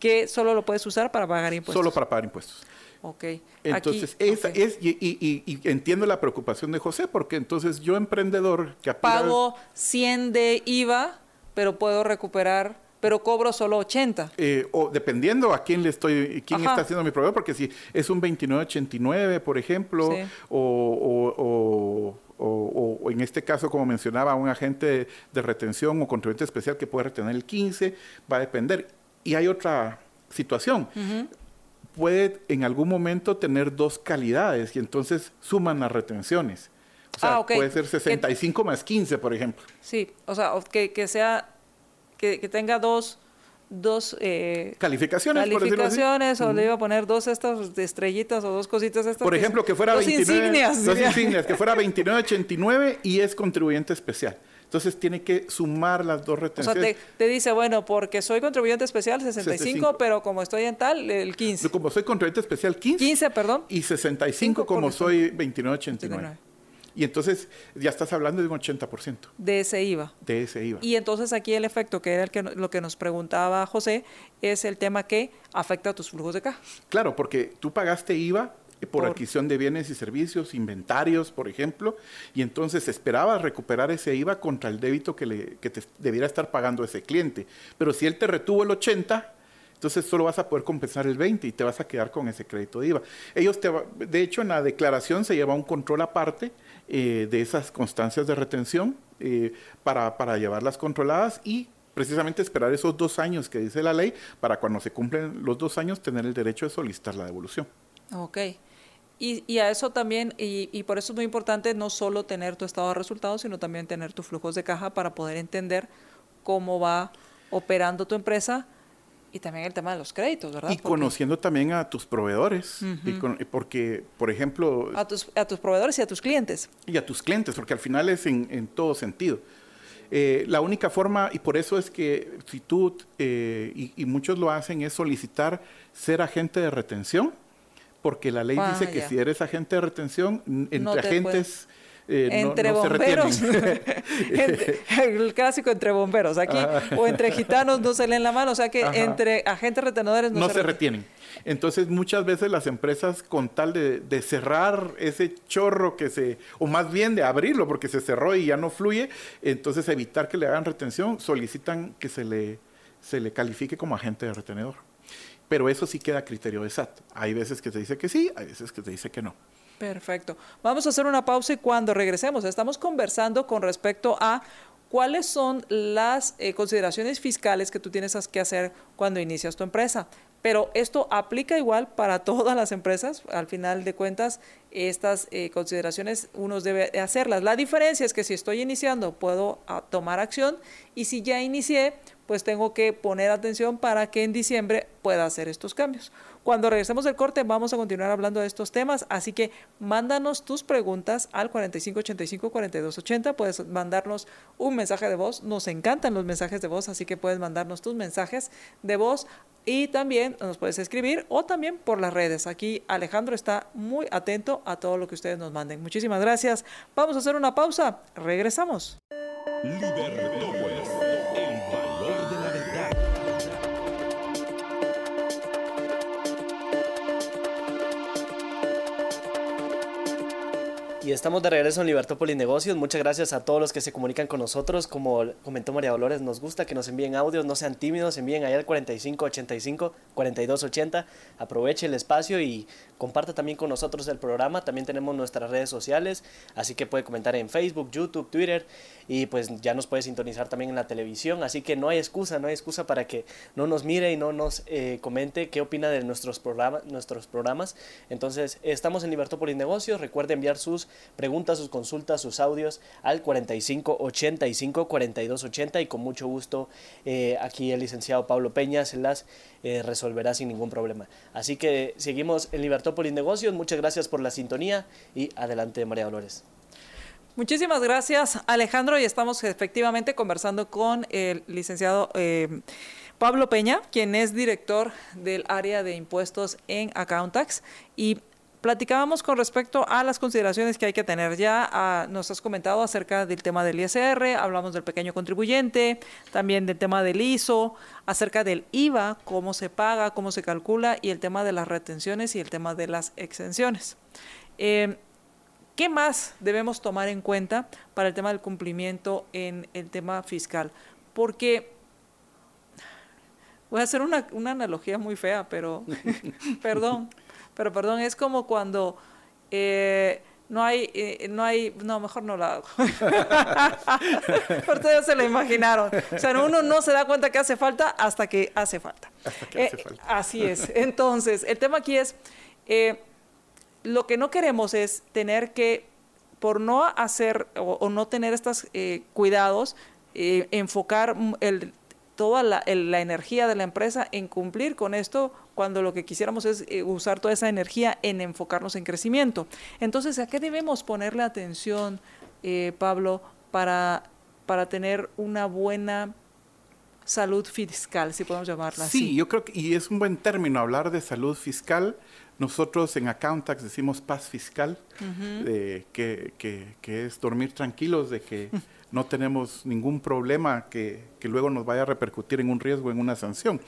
que solo lo puedes usar para pagar impuestos. Solo para pagar impuestos. Ok. Entonces, esa es, y, entiendo la preocupación de José, porque entonces yo emprendedor que Pago 100 de IVA, pero puedo recuperar pero cobro solo 80. Eh, o dependiendo a quién le estoy, quién está haciendo mi proveedor, porque si es un 2989, por ejemplo, o, o, en este caso, como mencionaba, un agente de, retención o contribuyente especial que puede retener el 15, va a depender. Y hay otra situación. Puede en algún momento tener dos calidades y entonces suman las retenciones. O sea, ah, puede ser 65 más 15, por ejemplo. Sí, o sea, que, que sea que, tenga dos, dos eh, calificaciones, calificaciones o le iba a poner dos estas de estrellitas o dos cositas estas. Por ejemplo, que fuera dos insignias, dos insignias, que fuera [laughs] 29.89 y es contribuyente especial. Entonces tiene que sumar las dos retenciones. O sea, te, dice, bueno, porque soy contribuyente especial 65, pero como estoy en tal, el 15. Como soy contribuyente especial 15. 15, perdón. Y 65 como soy 29.89. Y entonces ya estás hablando de un 80%. De ese IVA. De ese IVA. Y entonces aquí el efecto, que era el que, lo que nos preguntaba José, es el tema que afecta a tus flujos de caja. Claro, porque tú pagaste IVA por, adquisición de bienes y servicios, inventarios, por ejemplo, y entonces esperabas recuperar ese IVA contra el débito que, le, que te debiera estar pagando ese cliente. Pero si él te retuvo el 80, entonces solo vas a poder compensar el 20 y te vas a quedar con ese crédito de IVA. Ellos te de hecho en la declaración se lleva un control aparte eh, de esas constancias de retención eh, para, para llevarlas controladas y precisamente esperar esos dos años que dice la ley para cuando se cumplen los dos años tener el derecho de solicitar la devolución. Ok. Y, a eso también, y, y, por eso es muy importante no solo tener tu estado de resultados, sino también tener tus flujos de caja para poder entender cómo va operando tu empresa y también el tema de los créditos, ¿verdad? Y conociendo también a tus proveedores, porque, por ejemplo... A tus, a tus proveedores y a tus clientes. Y a tus clientes, porque al final es en, en todo sentido. Eh, la única forma, y por eso es que si tú, eh, y, y, muchos lo hacen, es solicitar ser agente de retención porque la ley Ah, dice que ya. si eres agente de retención, entre te agentes eh, entre no, se bomberos. [laughs] Entre- el clásico entre bomberos, aquí, o entre gitanos no se leen la mano, o sea que Ajá. entre agentes retenedores no, no se, se retienen. retienen. Entonces muchas veces las empresas con tal de, de cerrar ese chorro que se, o más bien de abrirlo porque se cerró y ya no fluye, entonces evitar que le hagan retención, solicitan que se le, se le califique como agente de retenedor. Pero eso sí queda a criterio de SAT. Hay veces que te dice que sí, hay veces que te dice que no. Perfecto. Vamos a hacer una pausa y cuando regresemos estamos conversando con respecto a cuáles son las eh, consideraciones fiscales que tú tienes que hacer cuando inicias tu empresa. Pero esto aplica igual para [laughs] todas las empresas. Al final de cuentas, estas eh, consideraciones uno debe de hacerlas. La diferencia es que si estoy iniciando puedo ah, tomar acción y si ya inicié, pues tengo que poner atención para que en diciembre pueda hacer estos cambios. Cuando regresemos del corte vamos a continuar hablando de estos temas, así que mándanos tus preguntas al 4585-4280, puedes mandarnos un mensaje de voz, nos encantan los mensajes de voz, así que puedes mandarnos tus mensajes de voz y también nos puedes escribir o también por las redes. Aquí Alejandro está muy atento a todo lo que ustedes nos manden. Muchísimas gracias. Vamos a hacer una pausa, regresamos. El Y estamos de regreso en Libertópolis Negocios. Muchas gracias a todos los que se comunican con nosotros. Como comentó María Dolores, nos gusta que nos envíen audios, no sean tímidos, envíen ahí al 4585 4280. Aproveche el espacio y comparta también con nosotros el programa. También tenemos nuestras redes sociales, así que puede comentar en Facebook, YouTube, Twitter y pues ya nos puede sintonizar también en la televisión. Así que no hay excusa, no hay excusa para que no nos mire y no nos eh, comente qué opina de nuestros, programa, nuestros programas. Entonces, estamos en Libertópolis Negocios. Recuerde enviar sus preguntas, sus consultas, sus audios al 4585 4280 y con mucho gusto eh, aquí el licenciado Pablo Peña se las eh, resolverá sin ningún problema. Así que seguimos en Libertópolis Negocios. Muchas gracias por la sintonía y adelante María Dolores. Muchísimas gracias, Alejandro, y estamos efectivamente conversando con el licenciado eh, Pablo Peña, quien es director del área de impuestos en Accountax. Y platicábamos con respecto a las consideraciones que hay que tener. Ya ah, nos has comentado acerca del tema del ISR, hablamos del pequeño contribuyente, también del tema del ISO, acerca del IVA, cómo se paga, cómo se calcula, y el tema de las retenciones y el tema de las exenciones. Eh, ¿Qué más debemos tomar en cuenta para el tema del cumplimiento en el tema fiscal? Porque voy a hacer una, una analogía muy fea, pero [laughs] perdón, pero perdón, es como cuando eh, no hay, eh, no hay, no, mejor no la hago. [laughs] Ustedes se lo imaginaron. O sea, uno no se da cuenta que hace falta hasta que hace falta. que hace Eh, falta. Así es. Entonces, el tema aquí es, eh, lo que no queremos es tener que, por no hacer o, o no tener estos cuidados, eh, enfocar mm, el, toda la, el- la energía de la empresa en cumplir con esto cuando lo que quisiéramos es eh, usar toda esa energía en enfocarnos en crecimiento. Entonces, ¿a qué debemos ponerle atención, eh, Pablo, para, para tener una buena salud fiscal, si podemos llamarla así? Sí, yo creo que, y es un buen término hablar de salud fiscal. Nosotros en Accountax decimos paz fiscal, eh, que, que- que es dormir tranquilos de que [laughs] no tenemos ningún problema que, que luego nos vaya a repercutir en un riesgo, en una sanción.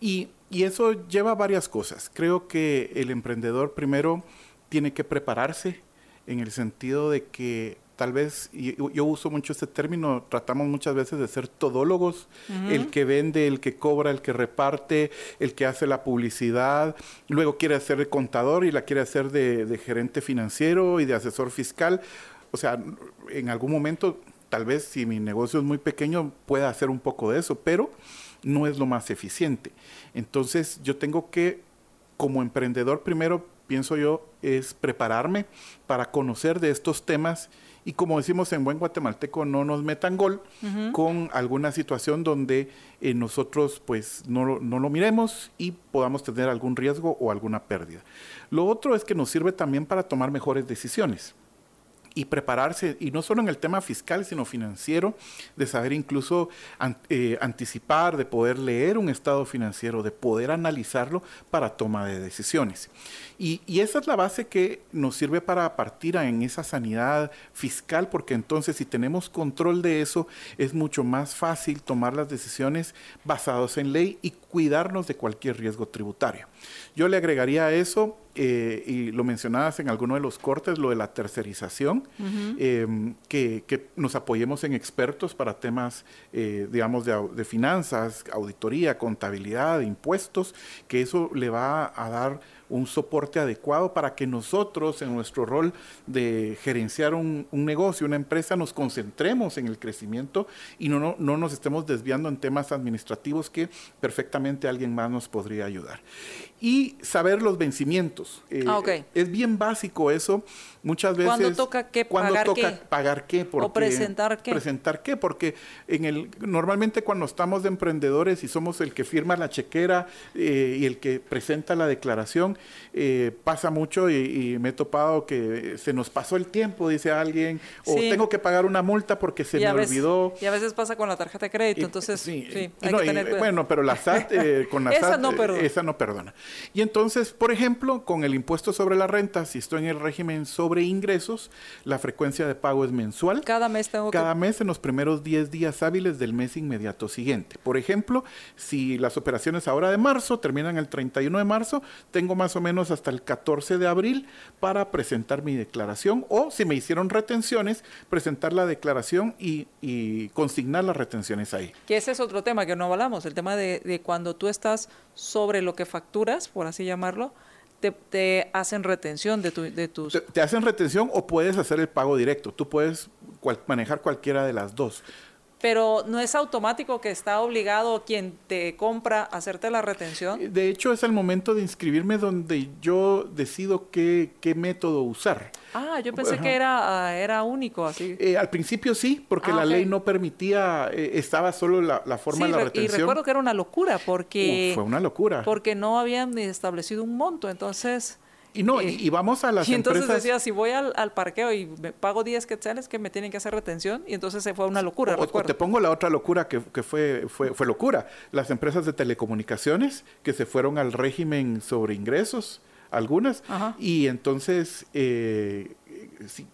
Y, y eso lleva a varias cosas. Creo que el emprendedor primero tiene que prepararse en el sentido de que tal vez, y yo, yo uso mucho este término, tratamos muchas veces de ser todólogos, el que vende, el que cobra, el que reparte, el que hace la publicidad, luego quiere hacer de contador y la quiere hacer de, de gerente financiero y de asesor fiscal. O sea, en algún momento, tal vez si mi negocio es muy pequeño, pueda hacer un poco de eso, pero no es lo más eficiente. Entonces yo tengo que, como emprendedor, primero, pienso yo, es prepararme para conocer de estos temas y como decimos en buen guatemalteco, no nos metan gol con alguna situación donde eh, nosotros pues no, no lo miremos y podamos tener algún riesgo o alguna pérdida. Lo otro es que nos sirve también para tomar mejores decisiones. Y prepararse, y no solo en el tema fiscal, sino financiero, de saber incluso eh, anticipar, de poder leer un estado financiero, de poder analizarlo para toma de decisiones. Y, y, esa es la base que nos sirve para partir en esa sanidad fiscal, porque entonces si tenemos control de eso, es mucho más fácil tomar las decisiones basadas en ley y cuidarnos de cualquier riesgo tributario. Yo le agregaría a eso, eh, y lo mencionabas en alguno de los cortes, lo de la tercerización, em, que, nos apoyemos en expertos para temas, eh, digamos, de, de, finanzas, auditoría, contabilidad, impuestos, que eso le va a dar un soporte adecuado para que nosotros, en nuestro rol de gerenciar un, negocio, una empresa, nos concentremos en el crecimiento y no, no, no, nos estemos desviando en temas administrativos que perfectamente alguien más nos podría ayudar. Y saber los vencimientos. Eh, ah, es bien básico eso. Muchas veces... ¿Cuándo toca qué? ¿Pagar toca qué? pagar qué? ¿O presentar qué? Presentar qué, porque en el, normalmente cuando estamos de emprendedores y somos el que firma la chequera eh, y el que presenta la declaración, eh, pasa mucho y, me he topado que se nos pasó el tiempo, dice alguien, o tengo que pagar una multa porque se me olvidó. Y a veces pasa con la tarjeta de crédito, entonces sí, hay que tener Bueno, pero la SAT, eh, con la [laughs] esa SAT, no perdona. esa no perdona. Y entonces, por ejemplo, con el impuesto sobre la renta, si estoy en el régimen sobre ingresos, la frecuencia de pago es mensual. Cada mes tengo Cada mes en los primeros 10 días hábiles del mes inmediato siguiente. Por ejemplo, si las operaciones ahora de marzo terminan el 31 de marzo, tengo más o menos hasta el 14 de abril para presentar mi declaración o si me hicieron retenciones, presentar la declaración y, consignar las retenciones ahí. Que ese es otro tema que no hablamos, el tema de, cuando tú estás sobre lo que facturas, por así llamarlo, te, hacen retención de, tu, de tus... Te, hacen retención o puedes hacer el pago directo. Tú puedes manejar cualquiera de las dos pero no es automático que está obligado quien te compra a hacerte la retención. De hecho, es el momento de inscribirme donde yo decido qué, qué método usar. Ah, yo pensé que era, ah, era único así. Eh, al principio sí, porque ah, la ley no permitía, eh, estaba solo la, forma de la retención. Y recuerdo que era una locura porque... fue una locura. Porque no habían establecido un monto, entonces... Y no, y, eh, vamos a las y entonces decía, si voy al, parqueo y me pago 10 quetzales, que me tienen que hacer retención, y entonces se fue una locura. O, te pongo la otra locura que, fue, fue, fue, locura. Las empresas de telecomunicaciones que se fueron al régimen sobre ingresos, algunas, y entonces, eh,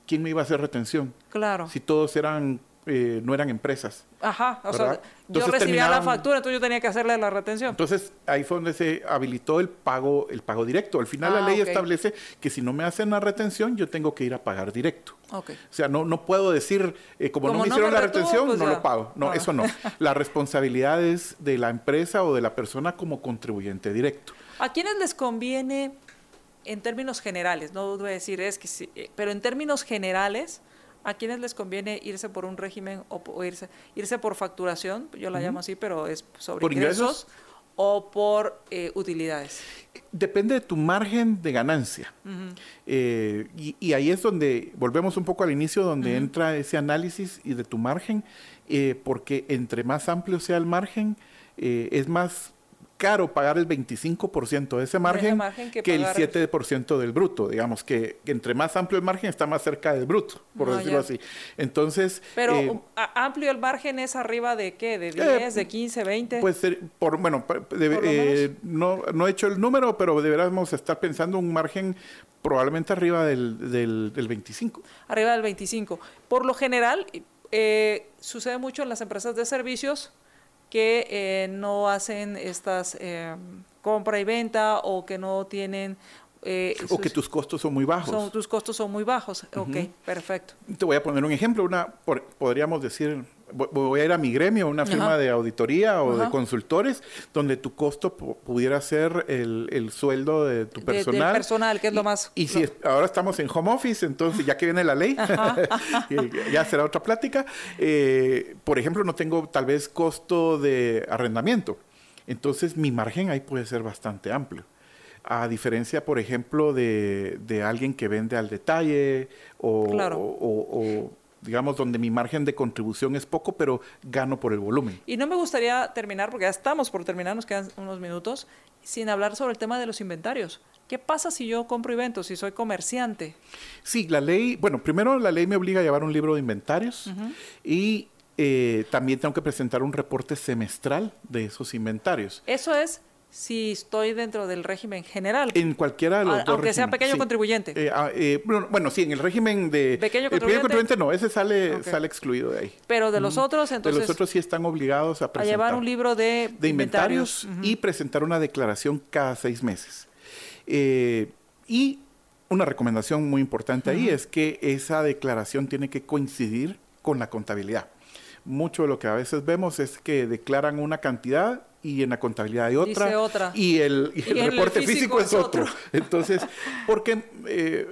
¿quién me iba a hacer retención? Claro. Si todos eran eh, no eran empresas. Ajá, o sea, yo recibía la factura, entonces yo tenía que hacerle la retención. Entonces ahí fue donde se habilitó el pago, el pago directo. Al final la ah, ley establece que si no me hacen la retención, yo tengo que ir a pagar directo. Okay. O sea, no, no puedo decir, eh, como, no me hicieron la retención, pues no lo pago. No, eso no. [laughs] la responsabilidad es de la empresa o de la persona como contribuyente directo. ¿A quiénes les conviene, en términos generales, no voy a decir es que sí, eh, pero en términos generales, ¿A quiénes les conviene irse por un régimen o, irse, irse por facturación? Yo la llamo así, pero es sobre ingresos, o por eh, utilidades. Depende de tu margen de ganancia. Eh, y, ahí es donde, volvemos un poco al inicio, donde entra ese análisis y de tu margen, eh, porque entre más amplio sea el margen, es más caro pagar el 25% de ese margen, que, el 7% del bruto. Digamos que, entre más amplio el margen está más cerca del bruto, por decirlo así. Entonces... Pero eh, amplio el margen es arriba de qué? ¿De 10, de 15, 20? Pues por, bueno, eh, no, no he hecho el número, pero deberíamos estar pensando un margen probablemente arriba del, del, 25. Arriba del 25. Por lo general, eh, sucede mucho en las empresas de servicios que eh, no hacen estas eh, compra y venta o que no tienen... Eh, o que tus costos son muy bajos. Son, tus costos son muy bajos. Ok, perfecto. Te voy a poner un ejemplo. Una, podríamos decir, voy a ir a mi gremio, una firma de auditoría o de consultores, donde tu costo pudiera ser el, sueldo de tu personal. De, personal, que es lo más... Y, si ahora estamos en home office, entonces ya que viene la ley, [laughs] ya será otra plática. Eh, por ejemplo, no tengo tal vez costo de arrendamiento. Entonces mi margen ahí puede ser bastante amplio. A diferencia, por ejemplo, de, alguien que vende al detalle o, o digamos, donde mi margen de contribución es poco, pero gano por el volumen. Y no me gustaría terminar, porque ya estamos por terminar, nos quedan unos minutos, sin hablar sobre el tema de los inventarios. ¿Qué pasa si yo compro y vendo, si soy comerciante? Sí, la ley, bueno, primero la ley me obliga a llevar un libro de inventarios y eh, también tengo que presentar un reporte semestral de esos inventarios. Eso es si estoy dentro del régimen general. En cualquiera de los dos Aunque sea pequeño contribuyente. Eh, ah, eh, bueno, sí, en el régimen de... Pequeño contribuyente. pequeño contribuyente no, ese sale, sale excluido de ahí. Pero de los otros, entonces... De los otros sí están obligados a presentar... A llevar un libro de, de inventarios, y presentar una declaración cada seis meses. Eh, y una recomendación muy importante ahí es que esa declaración tiene que coincidir con la contabilidad. Mucho de lo que a veces vemos es que declaran una cantidad y en la contabilidad hay otra, otra. y el, reporte físico, es otro. Entonces, porque eh,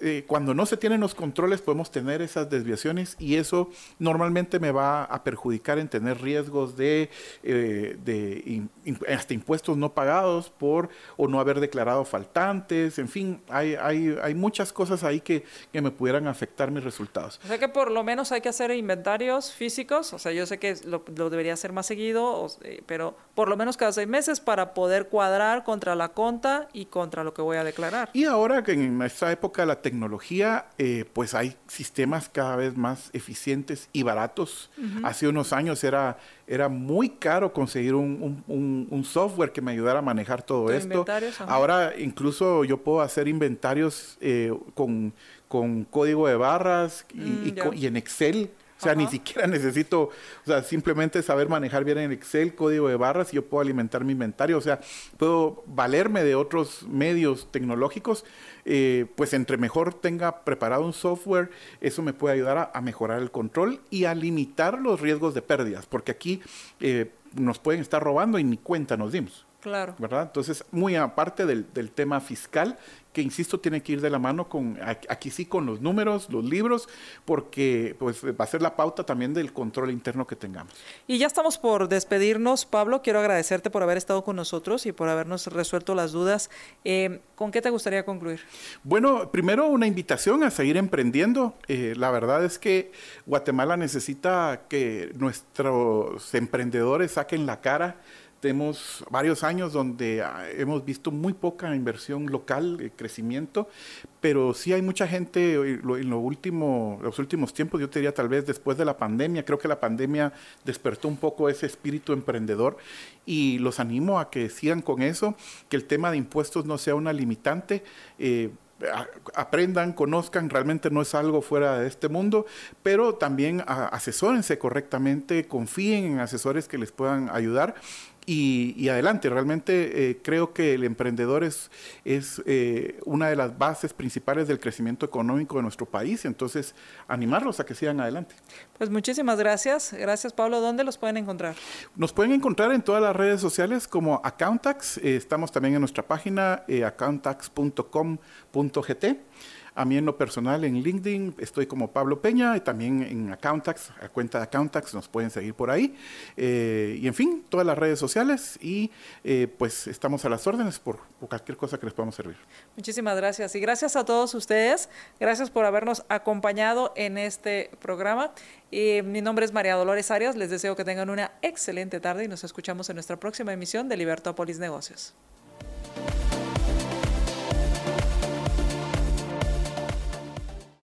eh, cuando no se tienen los controles podemos tener esas desviaciones y eso normalmente me va a perjudicar en tener riesgos de, eh, de hasta impuestos no pagados por o no haber declarado faltantes, en fin, hay, hay, hay muchas cosas ahí que, que me pudieran afectar mis resultados. O sea que por lo menos hay que hacer inventarios físicos, o sea, yo sé que lo, lo debería hacer más seguido, pero por lo menos cada seis meses para poder cuadrar contra la conta y contra lo que voy a declarar. Y ahora que en esta época de la tecnología, eh, pues hay sistemas cada vez más eficientes y baratos. Hace unos años era, era muy caro conseguir un, un, software que me ayudara a manejar todo esto. Ahora incluso yo puedo hacer inventarios eh, con, con código de barras y, mm, y en Excel o sea, ni siquiera necesito, o sea, simplemente saber manejar bien en Excel, código de barras y yo puedo alimentar mi inventario. O sea, puedo valerme de otros medios tecnológicos. Eh, pues entre mejor tenga preparado un software, eso me puede ayudar a, mejorar el control y a limitar los riesgos de pérdidas, porque aquí eh, nos pueden estar robando y ni cuenta nos dimos. Claro. ¿Verdad? Entonces, muy aparte del, del tema fiscal, que insisto tiene que ir de la mano con aquí sí con los números, los libros, porque pues va a ser la pauta también del control interno que tengamos. Y ya estamos por despedirnos, Pablo. Quiero agradecerte por haber estado con nosotros y por habernos resuelto las dudas. Eh, ¿Con qué te gustaría concluir? Bueno, primero una invitación a seguir emprendiendo. Eh, la verdad es que Guatemala necesita que nuestros emprendedores saquen la cara tenemos varios años donde ah, hemos visto muy poca inversión local, de crecimiento, pero sí hay mucha gente en último, los últimos tiempos, yo te diría tal vez después de la pandemia, creo que la pandemia despertó un poco ese espíritu emprendedor y los animo a que sigan con eso, que el tema de impuestos no sea una limitante. Eh, aprendan, conozcan, realmente no es algo fuera de este mundo, pero también asesórense correctamente, confíen en asesores que les puedan ayudar y, adelante. Realmente eh, creo que el emprendedor es, es eh, una de las bases principales del crecimiento económico de nuestro país, entonces animarlos a que sigan adelante. Pues muchísimas gracias. Gracias Pablo. ¿Dónde los pueden encontrar? Nos pueden encontrar en todas las redes sociales como Accountax. Eh, estamos también en nuestra página accountax.com.gt. A mí en lo personal en LinkedIn estoy como Pablo Peña y también en Accountax, a cuenta de Accountax, nos pueden seguir por ahí. Eh, y en fin, todas las redes sociales y eh, pues estamos a las órdenes por, cualquier cosa que les podamos servir. Muchísimas gracias y gracias a todos ustedes. Gracias por habernos acompañado en este programa. Y mi nombre es María Dolores Arias. Les deseo que tengan una excelente tarde y nos escuchamos en nuestra próxima emisión de Libertópolis Negocios.